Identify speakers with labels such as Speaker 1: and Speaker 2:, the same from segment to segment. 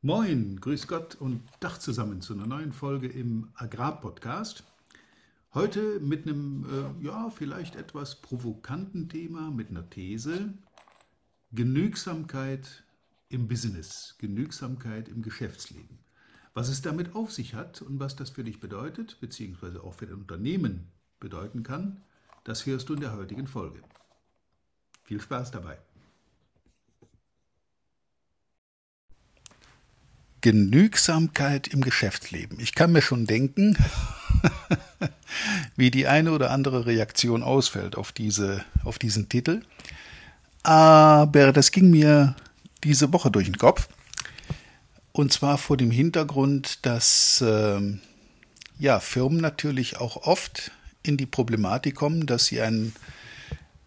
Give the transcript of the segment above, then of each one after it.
Speaker 1: Moin, grüß Gott und Dach zusammen zu einer neuen Folge im Agrarpodcast. Heute mit einem, äh, ja, vielleicht etwas provokanten Thema, mit einer These. Genügsamkeit im Business, Genügsamkeit im Geschäftsleben. Was es damit auf sich hat und was das für dich bedeutet, beziehungsweise auch für dein Unternehmen bedeuten kann, das hörst du in der heutigen Folge. Viel Spaß dabei. Genügsamkeit im Geschäftsleben. Ich kann mir schon denken, wie die eine oder andere Reaktion ausfällt auf, diese, auf diesen Titel. Aber das ging mir diese Woche durch den Kopf. Und zwar vor dem Hintergrund, dass äh, ja, Firmen natürlich auch oft in die Problematik kommen, dass sie einen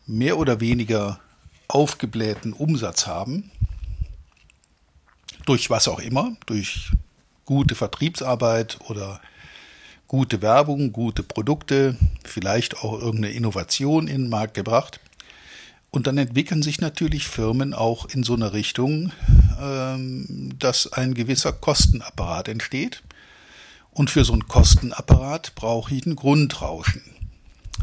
Speaker 1: mehr oder weniger aufgeblähten Umsatz haben durch was auch immer, durch gute Vertriebsarbeit oder gute Werbung, gute Produkte, vielleicht auch irgendeine Innovation in den Markt gebracht. Und dann entwickeln sich natürlich Firmen auch in so eine Richtung, ähm, dass ein gewisser Kostenapparat entsteht. Und für so einen Kostenapparat brauche ich ein Grundrauschen.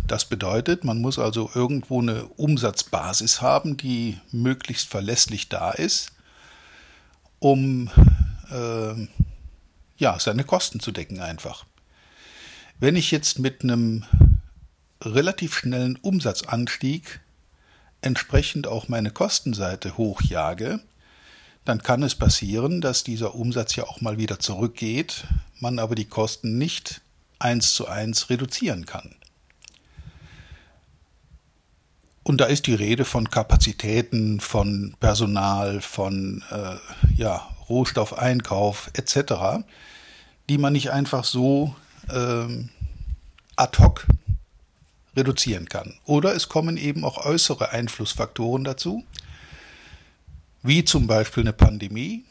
Speaker 1: Das bedeutet, man muss also irgendwo eine Umsatzbasis haben, die möglichst verlässlich da ist um äh, ja, seine Kosten zu decken einfach. Wenn ich jetzt mit einem relativ schnellen Umsatzanstieg entsprechend auch meine Kostenseite hochjage, dann kann es passieren, dass dieser Umsatz ja auch mal wieder zurückgeht, man aber die Kosten nicht eins zu eins reduzieren kann. Und da ist die Rede von Kapazitäten, von Personal, von äh, ja, Rohstoffeinkauf etc., die man nicht einfach so ähm, ad hoc reduzieren kann. Oder es kommen eben auch äußere Einflussfaktoren dazu, wie zum Beispiel eine Pandemie,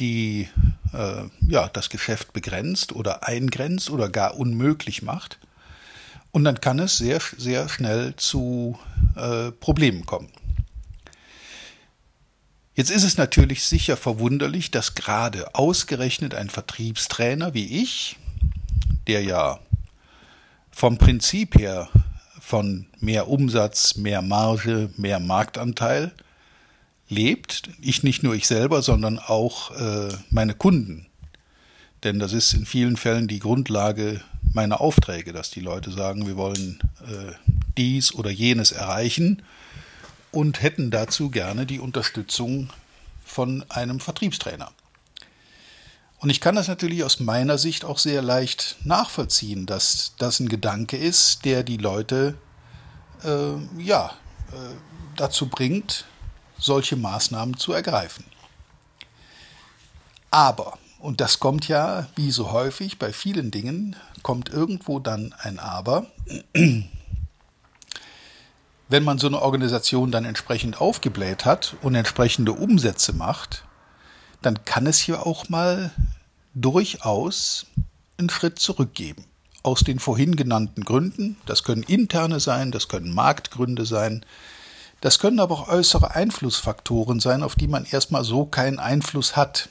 Speaker 1: die äh, ja, das Geschäft begrenzt oder eingrenzt oder gar unmöglich macht. Und dann kann es sehr, sehr schnell zu äh, Problemen kommen. Jetzt ist es natürlich sicher verwunderlich, dass gerade ausgerechnet ein Vertriebstrainer wie ich, der ja vom Prinzip her von mehr Umsatz, mehr Marge, mehr Marktanteil lebt, ich nicht nur ich selber, sondern auch äh, meine Kunden. Denn das ist in vielen Fällen die Grundlage meiner Aufträge, dass die Leute sagen, wir wollen äh, dies oder jenes erreichen und hätten dazu gerne die Unterstützung von einem Vertriebstrainer. Und ich kann das natürlich aus meiner Sicht auch sehr leicht nachvollziehen, dass das ein Gedanke ist, der die Leute äh, ja, äh, dazu bringt, solche Maßnahmen zu ergreifen. Aber und das kommt ja, wie so häufig bei vielen Dingen, kommt irgendwo dann ein Aber. Wenn man so eine Organisation dann entsprechend aufgebläht hat und entsprechende Umsätze macht, dann kann es hier auch mal durchaus einen Schritt zurückgeben. Aus den vorhin genannten Gründen, das können interne sein, das können Marktgründe sein, das können aber auch äußere Einflussfaktoren sein, auf die man erstmal so keinen Einfluss hat.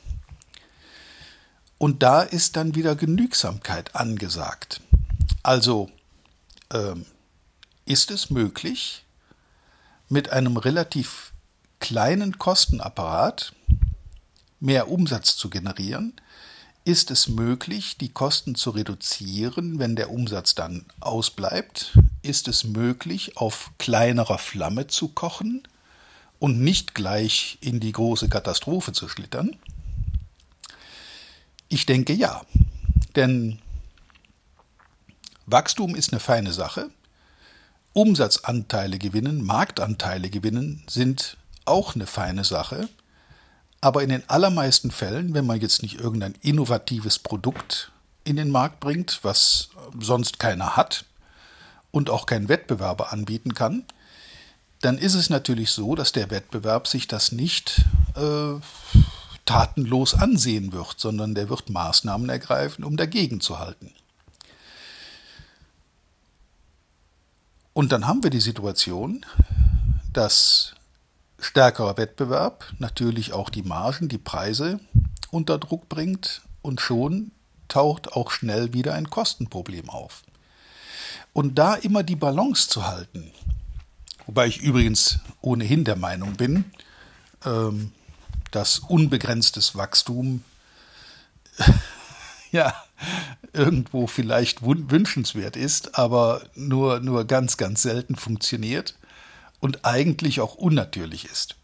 Speaker 1: Und da ist dann wieder Genügsamkeit angesagt. Also ähm, ist es möglich, mit einem relativ kleinen Kostenapparat mehr Umsatz zu generieren, ist es möglich, die Kosten zu reduzieren, wenn der Umsatz dann ausbleibt? Ist es möglich, auf kleinerer Flamme zu kochen und nicht gleich in die große Katastrophe zu schlittern? Ich denke ja. Denn Wachstum ist eine feine Sache. Umsatzanteile gewinnen, Marktanteile gewinnen sind auch eine feine Sache. Aber in den allermeisten Fällen, wenn man jetzt nicht irgendein innovatives Produkt in den Markt bringt, was sonst keiner hat und auch kein Wettbewerber anbieten kann, dann ist es natürlich so, dass der Wettbewerb sich das nicht äh, tatenlos ansehen wird, sondern der wird Maßnahmen ergreifen, um dagegen zu halten. Und dann haben wir die Situation, dass stärkerer Wettbewerb natürlich auch die Margen, die Preise unter Druck bringt und schon taucht auch schnell wieder ein Kostenproblem auf. Und da immer die Balance zu halten, wobei ich übrigens ohnehin der Meinung bin, ähm, dass unbegrenztes Wachstum ja irgendwo vielleicht wünschenswert ist, aber nur, nur ganz, ganz selten funktioniert und eigentlich auch unnatürlich ist.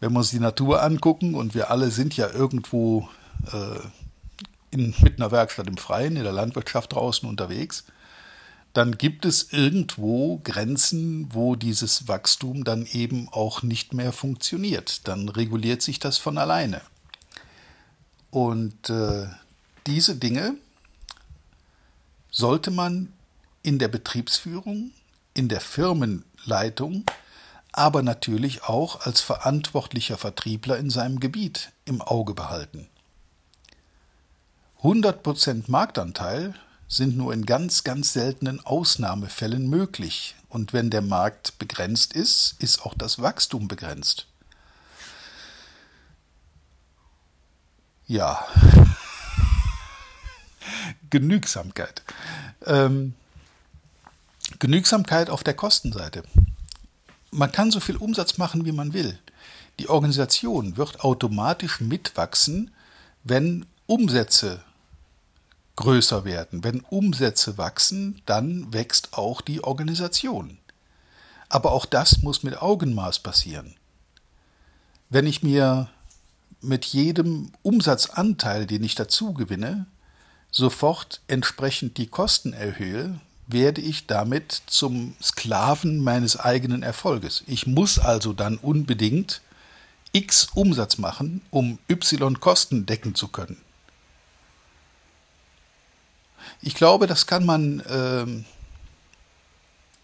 Speaker 1: Wenn wir uns die Natur angucken und wir alle sind ja irgendwo äh, in, mit einer Werkstatt im Freien, in der Landwirtschaft draußen unterwegs, dann gibt es irgendwo Grenzen, wo dieses Wachstum dann eben auch nicht mehr funktioniert. Dann reguliert sich das von alleine. Und äh, diese Dinge sollte man in der Betriebsführung, in der Firmenleitung, aber natürlich auch als verantwortlicher Vertriebler in seinem Gebiet im Auge behalten. 100% Marktanteil sind nur in ganz, ganz seltenen Ausnahmefällen möglich. Und wenn der Markt begrenzt ist, ist auch das Wachstum begrenzt. Ja. Genügsamkeit. Ähm, Genügsamkeit auf der Kostenseite. Man kann so viel Umsatz machen, wie man will. Die Organisation wird automatisch mitwachsen, wenn Umsätze größer werden. Wenn Umsätze wachsen, dann wächst auch die Organisation. Aber auch das muss mit Augenmaß passieren. Wenn ich mir mit jedem Umsatzanteil, den ich dazu gewinne, sofort entsprechend die Kosten erhöhe, werde ich damit zum Sklaven meines eigenen Erfolges. Ich muss also dann unbedingt x Umsatz machen, um y Kosten decken zu können. Ich glaube, das kann man ähm,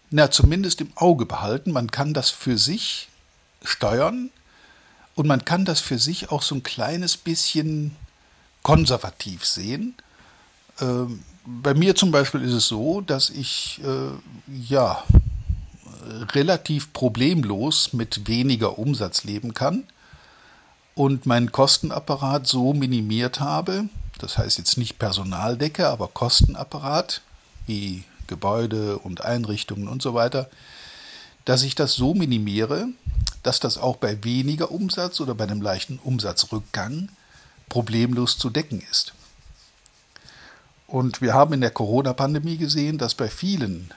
Speaker 1: na, zumindest im Auge behalten. Man kann das für sich steuern und man kann das für sich auch so ein kleines bisschen konservativ sehen. Ähm, bei mir zum Beispiel ist es so, dass ich äh, ja relativ problemlos mit weniger Umsatz leben kann und meinen Kostenapparat so minimiert habe, das heißt jetzt nicht Personaldecke, aber Kostenapparat wie Gebäude und Einrichtungen und so weiter, dass ich das so minimiere, dass das auch bei weniger Umsatz oder bei einem leichten Umsatzrückgang problemlos zu decken ist. Und wir haben in der Corona-Pandemie gesehen, dass bei vielen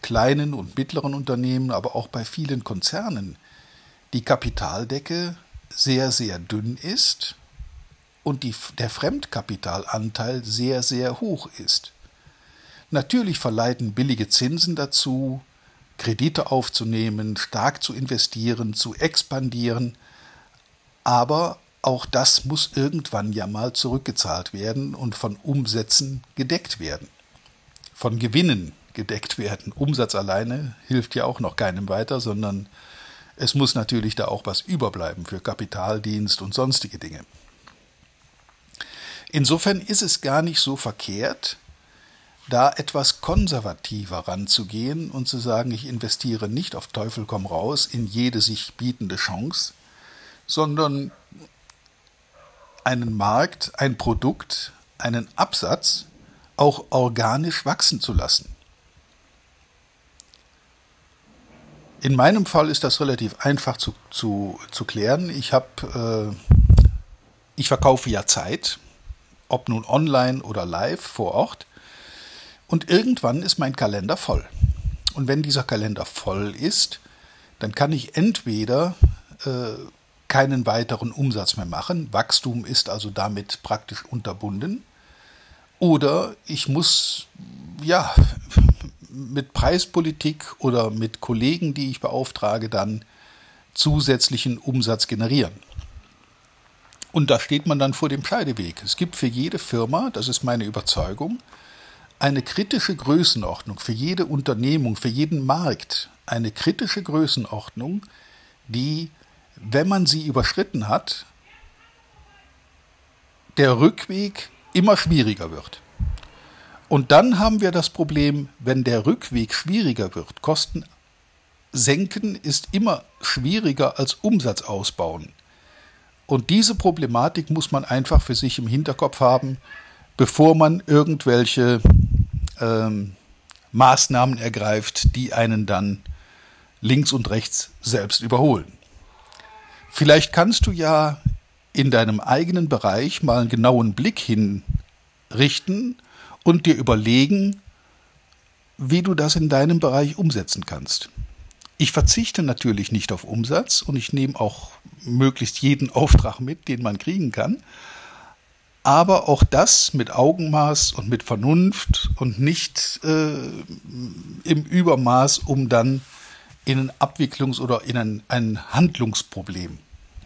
Speaker 1: kleinen und mittleren Unternehmen, aber auch bei vielen Konzernen die Kapitaldecke sehr, sehr dünn ist und die, der Fremdkapitalanteil sehr, sehr hoch ist. Natürlich verleiten billige Zinsen dazu, Kredite aufzunehmen, stark zu investieren, zu expandieren, aber auch das muss irgendwann ja mal zurückgezahlt werden und von Umsätzen gedeckt werden. Von Gewinnen gedeckt werden. Umsatz alleine hilft ja auch noch keinem weiter, sondern es muss natürlich da auch was überbleiben für Kapitaldienst und sonstige Dinge. Insofern ist es gar nicht so verkehrt, da etwas konservativer ranzugehen und zu sagen, ich investiere nicht auf Teufel komm raus in jede sich bietende Chance, sondern einen Markt, ein Produkt, einen Absatz auch organisch wachsen zu lassen. In meinem Fall ist das relativ einfach zu, zu, zu klären. Ich, hab, äh, ich verkaufe ja Zeit, ob nun online oder live vor Ort. Und irgendwann ist mein Kalender voll. Und wenn dieser Kalender voll ist, dann kann ich entweder äh, keinen weiteren Umsatz mehr machen. Wachstum ist also damit praktisch unterbunden. Oder ich muss ja mit Preispolitik oder mit Kollegen, die ich beauftrage, dann zusätzlichen Umsatz generieren. Und da steht man dann vor dem Scheideweg. Es gibt für jede Firma, das ist meine Überzeugung, eine kritische Größenordnung, für jede Unternehmung, für jeden Markt, eine kritische Größenordnung, die wenn man sie überschritten hat, der Rückweg immer schwieriger wird. Und dann haben wir das Problem, wenn der Rückweg schwieriger wird, Kosten senken ist immer schwieriger als Umsatz ausbauen. Und diese Problematik muss man einfach für sich im Hinterkopf haben, bevor man irgendwelche ähm, Maßnahmen ergreift, die einen dann links und rechts selbst überholen. Vielleicht kannst du ja in deinem eigenen Bereich mal einen genauen Blick hinrichten und dir überlegen, wie du das in deinem Bereich umsetzen kannst. Ich verzichte natürlich nicht auf Umsatz und ich nehme auch möglichst jeden Auftrag mit, den man kriegen kann. Aber auch das mit Augenmaß und mit Vernunft und nicht äh, im Übermaß, um dann in ein Abwicklungs- oder in ein, ein Handlungsproblem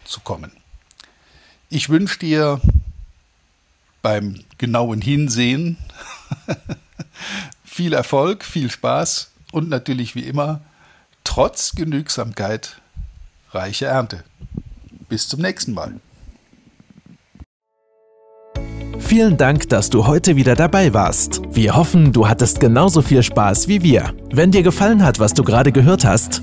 Speaker 1: zu kommen. Ich wünsche dir beim genauen Hinsehen viel Erfolg, viel Spaß und natürlich wie immer trotz Genügsamkeit reiche Ernte. Bis zum nächsten Mal.
Speaker 2: Vielen Dank, dass du heute wieder dabei warst. Wir hoffen, du hattest genauso viel Spaß wie wir. Wenn dir gefallen hat, was du gerade gehört hast,